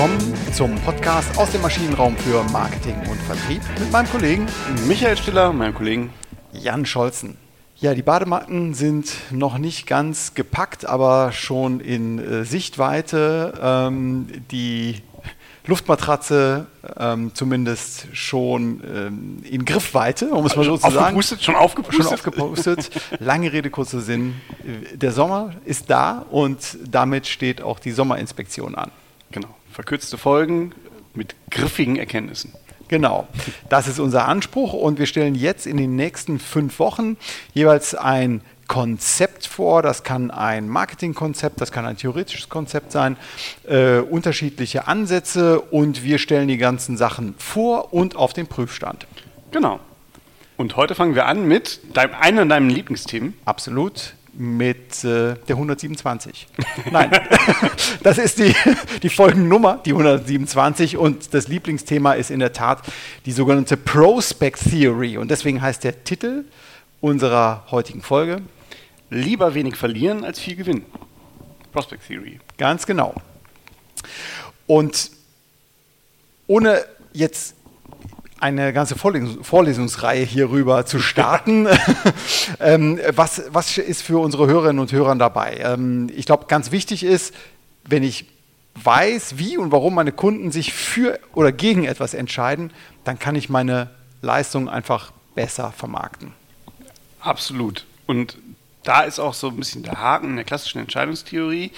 willkommen zum Podcast aus dem Maschinenraum für Marketing und Vertrieb mit meinem Kollegen Michael Stiller, meinem Kollegen Jan Scholzen. Ja, die Badematten sind noch nicht ganz gepackt, aber schon in äh, Sichtweite. Ähm, die Luftmatratze ähm, zumindest schon ähm, in Griffweite, um es mal so zu sagen. Aufgepustet, schon aufgepustet. Schon aufgepustet. Lange Rede, kurzer Sinn. Der Sommer ist da und damit steht auch die Sommerinspektion an. Genau. Verkürzte Folgen mit griffigen Erkenntnissen. Genau, das ist unser Anspruch und wir stellen jetzt in den nächsten fünf Wochen jeweils ein Konzept vor. Das kann ein Marketingkonzept, das kann ein theoretisches Konzept sein, äh, unterschiedliche Ansätze und wir stellen die ganzen Sachen vor und auf den Prüfstand. Genau. Und heute fangen wir an mit deinem, einem deinen Lieblingsthemen. Absolut mit äh, der 127. Nein, das ist die, die Folgennummer, die 127. Und das Lieblingsthema ist in der Tat die sogenannte Prospect Theory. Und deswegen heißt der Titel unserer heutigen Folge Lieber wenig verlieren als viel gewinnen. Prospect Theory. Ganz genau. Und ohne jetzt eine ganze Vorlesungs Vorlesungsreihe hierüber zu starten. ähm, was, was ist für unsere Hörerinnen und Hörer dabei? Ähm, ich glaube, ganz wichtig ist, wenn ich weiß, wie und warum meine Kunden sich für oder gegen etwas entscheiden, dann kann ich meine Leistung einfach besser vermarkten. Absolut. Und da ist auch so ein bisschen der Haken in der klassischen Entscheidungstheorie.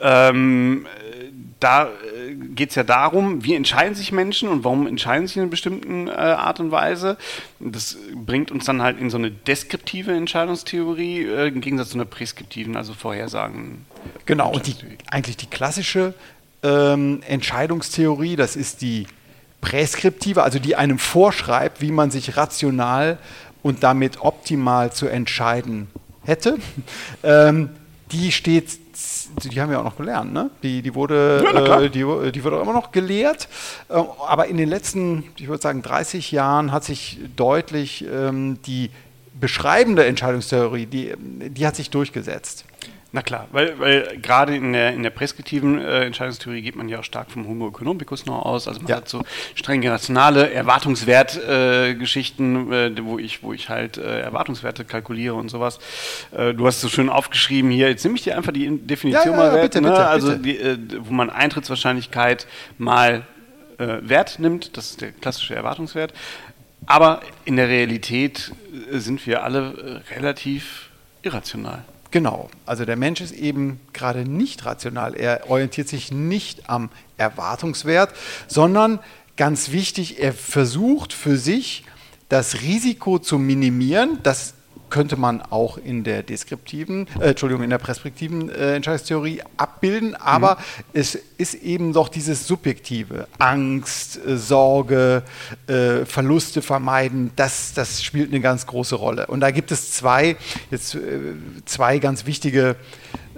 Ähm, da äh, geht es ja darum, wie entscheiden sich Menschen und warum entscheiden sie in einer bestimmten äh, Art und Weise. Das bringt uns dann halt in so eine deskriptive Entscheidungstheorie äh, im Gegensatz zu einer präskriptiven, also Vorhersagen. Genau, und die, eigentlich die klassische ähm, Entscheidungstheorie, das ist die präskriptive, also die einem vorschreibt, wie man sich rational und damit optimal zu entscheiden hätte. Ähm, die steht die haben wir auch noch gelernt, ne? Die, die, wurde, ja, äh, die, die wird auch immer noch gelehrt. Äh, aber in den letzten, ich würde sagen, 30 Jahren hat sich deutlich ähm, die beschreibende Entscheidungstheorie, die, die hat sich durchgesetzt. Na klar, weil, weil gerade in der, in der preskriptiven äh, Entscheidungstheorie geht man ja auch stark vom Homo economicus noch aus. Also man ja. hat so streng rationale Erwartungswertgeschichten, äh, äh, wo, ich, wo ich halt äh, Erwartungswerte kalkuliere und sowas. Äh, du hast so schön aufgeschrieben hier, jetzt nehme ich dir einfach die Definition ja, ja, mal weg. Bitte, ne? bitte, also die, äh, wo man Eintrittswahrscheinlichkeit mal Wert nimmt, das ist der klassische Erwartungswert. Aber in der Realität sind wir alle relativ irrational. Genau, also der Mensch ist eben gerade nicht rational. Er orientiert sich nicht am Erwartungswert, sondern ganz wichtig, er versucht für sich das Risiko zu minimieren, das könnte man auch in der deskriptiven, äh, Entschuldigung, in der perspektiven äh, Entscheidungstheorie abbilden, aber mhm. es ist eben doch dieses subjektive, Angst, äh, Sorge, äh, Verluste vermeiden, das, das spielt eine ganz große Rolle. Und da gibt es zwei, jetzt äh, zwei ganz wichtige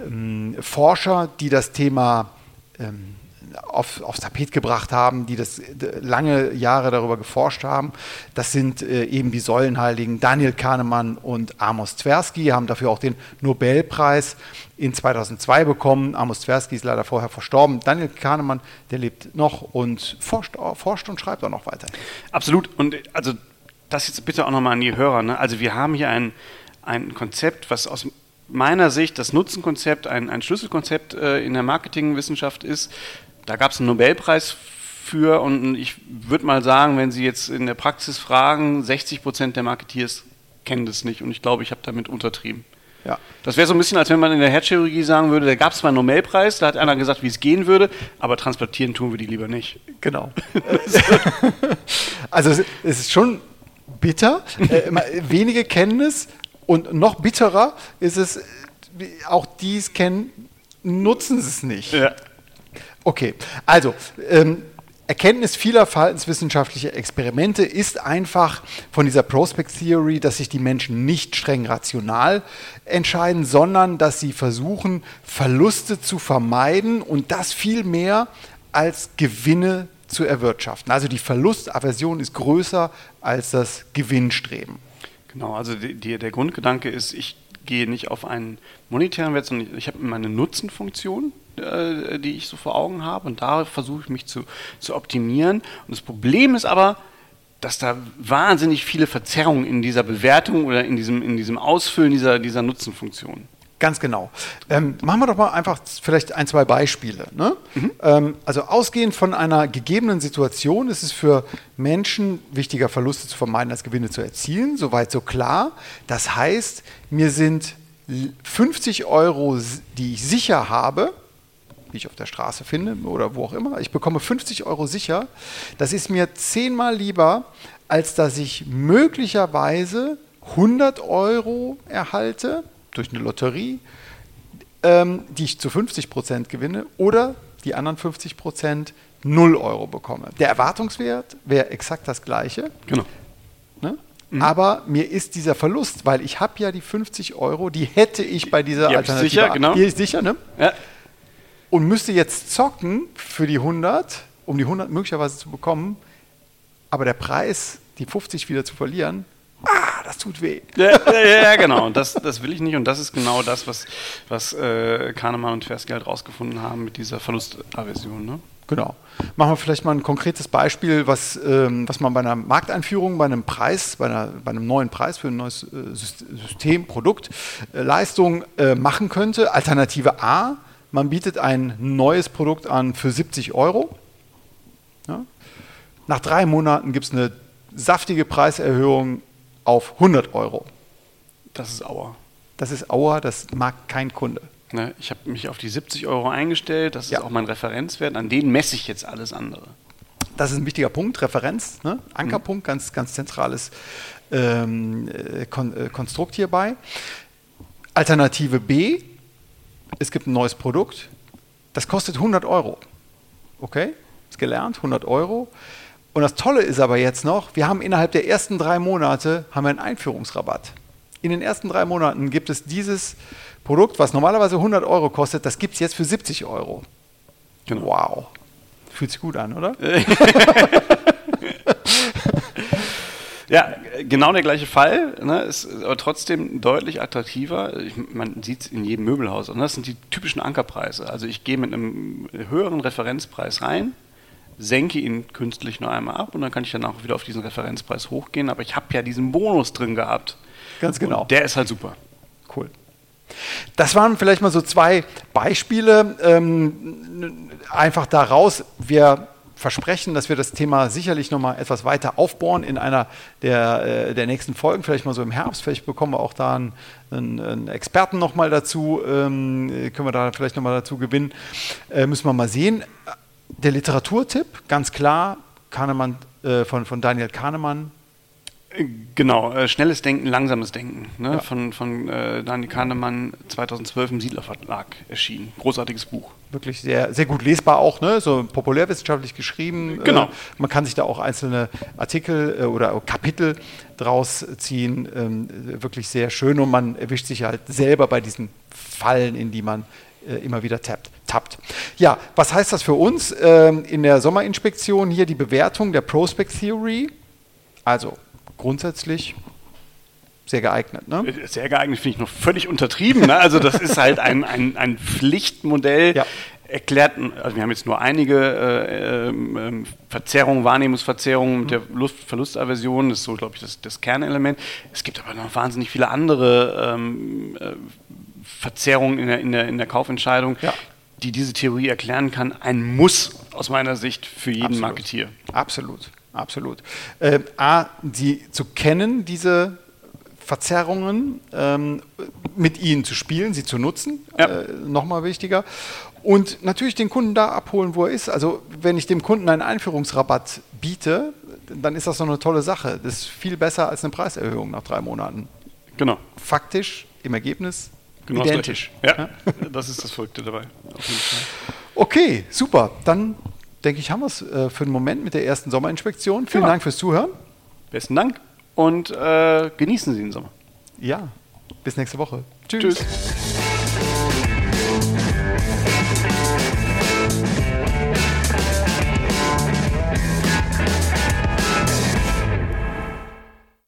ähm, Forscher, die das Thema ähm, auf, aufs Tapet gebracht haben, die das lange Jahre darüber geforscht haben. Das sind äh, eben die Säulenheiligen Daniel Kahnemann und Amos Tversky, haben dafür auch den Nobelpreis in 2002 bekommen. Amos Tversky ist leider vorher verstorben. Daniel Kahnemann, der lebt noch und forscht, forscht und schreibt auch noch weiter. Absolut. Und also das jetzt bitte auch nochmal an die Hörer. Ne? Also wir haben hier ein, ein Konzept, was aus meiner Sicht das Nutzenkonzept ein, ein Schlüsselkonzept äh, in der Marketingwissenschaft ist, da gab es einen Nobelpreis für und ich würde mal sagen, wenn Sie jetzt in der Praxis fragen, 60 Prozent der Marketeers kennen das nicht und ich glaube, ich habe damit untertrieben. Ja. Das wäre so ein bisschen, als wenn man in der Herzchirurgie sagen würde, da gab es zwar einen Nobelpreis, da hat einer gesagt, wie es gehen würde, aber transplantieren tun wir die lieber nicht. Genau. also es ist schon bitter, äh, wenige kennen es und noch bitterer ist es, auch die es kennen, nutzen es nicht. Ja. Okay, also ähm, Erkenntnis vieler verhaltenswissenschaftlicher Experimente ist einfach von dieser Prospect Theory, dass sich die Menschen nicht streng rational entscheiden, sondern dass sie versuchen, Verluste zu vermeiden und das viel mehr als Gewinne zu erwirtschaften. Also die Verlustaversion ist größer als das Gewinnstreben. Genau, also die, die, der Grundgedanke ist, ich gehe nicht auf einen monetären Wert, sondern ich habe meine Nutzenfunktion äh, die ich so vor Augen habe. Und da versuche ich mich zu, zu optimieren. Und das Problem ist aber, dass da wahnsinnig viele Verzerrungen in dieser Bewertung oder in diesem, in diesem Ausfüllen dieser, dieser Nutzenfunktion. Ganz genau. Ähm, machen wir doch mal einfach vielleicht ein, zwei Beispiele. Ne? Mhm. Ähm, also ausgehend von einer gegebenen Situation ist es für Menschen wichtiger, Verluste zu vermeiden, als Gewinne zu erzielen. Soweit so klar. Das heißt, mir sind 50 Euro, die ich sicher habe, die ich auf der Straße finde oder wo auch immer. Ich bekomme 50 Euro sicher. Das ist mir zehnmal lieber, als dass ich möglicherweise 100 Euro erhalte durch eine Lotterie, ähm, die ich zu 50 Prozent gewinne oder die anderen 50 Prozent 0 Euro bekomme. Der Erwartungswert wäre exakt das gleiche. Genau. Ne? Mhm. Aber mir ist dieser Verlust, weil ich habe ja die 50 Euro, die hätte ich bei dieser die Alternative. Sicher, genau. Die ist sicher, ne? Ja. Und müsste jetzt zocken für die 100, um die 100 möglicherweise zu bekommen. Aber der Preis, die 50 wieder zu verlieren, ah, das tut weh. Ja, ja, ja genau. Und das, das will ich nicht. Und das ist genau das, was, was äh, Kahnemann und Tversky halt rausgefunden haben mit dieser Verlustaversion. Ne? Genau. Machen wir vielleicht mal ein konkretes Beispiel, was, ähm, was man bei einer Markteinführung, bei einem Preis, bei, einer, bei einem neuen Preis für ein neues äh, System, Produkt, äh, Leistung äh, machen könnte. Alternative A, man bietet ein neues Produkt an für 70 Euro. Ja. Nach drei Monaten gibt es eine saftige Preiserhöhung auf 100 Euro. Das ist Auer. Das ist Auer, das mag kein Kunde. Ne, ich habe mich auf die 70 Euro eingestellt, das Ja. ist auch mein Referenzwert, an den messe ich jetzt alles andere. Das ist ein wichtiger Punkt, Referenz, ne? Ankerpunkt, ganz, ganz zentrales ähm, äh, Kon äh, Konstrukt hierbei. Alternative B, es gibt ein neues Produkt, das kostet 100 Euro. Okay, ist gelernt, 100 Euro. Und das Tolle ist aber jetzt noch, wir haben innerhalb der ersten drei Monate haben wir einen Einführungsrabatt. In den ersten drei Monaten gibt es dieses Produkt, was normalerweise 100 Euro kostet, das gibt es jetzt für 70 Euro. Genau. Wow. Fühlt sich gut an, oder? Ja, genau der gleiche Fall, ne, ist aber trotzdem deutlich attraktiver. Ich, man sieht es in jedem Möbelhaus. Und das sind die typischen Ankerpreise. Also ich gehe mit einem höheren Referenzpreis rein, senke ihn künstlich nur einmal ab und dann kann ich dann auch wieder auf diesen Referenzpreis hochgehen. Aber ich habe ja diesen Bonus drin gehabt. Ganz genau. Und der ist halt super. Cool. Das waren vielleicht mal so zwei Beispiele. Ähm, einfach daraus, wir versprechen, dass wir das Thema sicherlich nochmal etwas weiter aufbohren in einer der, äh, der nächsten Folgen, vielleicht mal so im Herbst. Vielleicht bekommen wir auch da einen, einen, Experten nochmal dazu, ähm, können wir da vielleicht nochmal dazu gewinnen. Äh, müssen wir mal sehen. Der Literaturtipp, ganz klar, Kahnemann, äh, von, von Daniel Kahnemann, Genau, äh, schnelles Denken, langsames Denken. Ne? Ja. Von, von äh, Daniel Kahnemann 2012 im Siedler Verlag erschienen. Großartiges Buch. wirklich sehr, sehr gut lesbar auch, ne? so populärwissenschaftlich geschrieben. Genau. Äh, man kann sich da auch einzelne Artikel äh, oder Kapitel draus ziehen. Ähm, wirklich sehr schön und man erwischt sich halt selber bei diesen Fallen, in die man äh, immer wieder tappt. tappt. Ja, was heißt das für uns? Ähm, in der Sommerinspektion hier die Bewertung der Prospect Theory. Also grundsätzlich sehr geeignet. Ne? Äh, Sehr geeignet finde ich noch völlig untertrieben. Ne? Also das ist halt ein, ein, ein Pflichtmodell. Ja. Erklärt, also wir haben jetzt nur einige äh, ähm, ähm, Verzerrungen, Wahrnehmungsverzerrungen mit der Lust Verlustaversion, das ist so, glaube ich, das, das Kernelement. Es gibt aber noch wahnsinnig viele andere ähm, äh, Verzerrungen in der, in, der, in der Kaufentscheidung, Ja. die diese Theorie erklären kann. Ein Muss aus meiner Sicht für jeden Absolut. Marketier. Absolut, absolut. Ähm, A, die zu kennen, diese Verzerrungen, ähm, mit ihnen zu spielen, sie zu nutzen, Ja. äh, nochmal wichtiger. Und natürlich den Kunden da abholen, wo er ist. Also wenn ich dem Kunden einen Einführungsrabatt biete, dann ist das so eine tolle Sache. Das ist viel besser als eine Preiserhöhung nach drei Monaten. Genau. Faktisch, im Ergebnis, Genau identisch. Gleiche. Ja, das ist das Verrückte dabei. Okay, super. Dann denke ich, haben wir es äh, für den Moment mit der ersten Sommerinspektion. Vielen Ja. Dank fürs Zuhören. Besten Dank und äh, genießen Sie den Sommer. Ja, bis nächste Woche. Tschüss.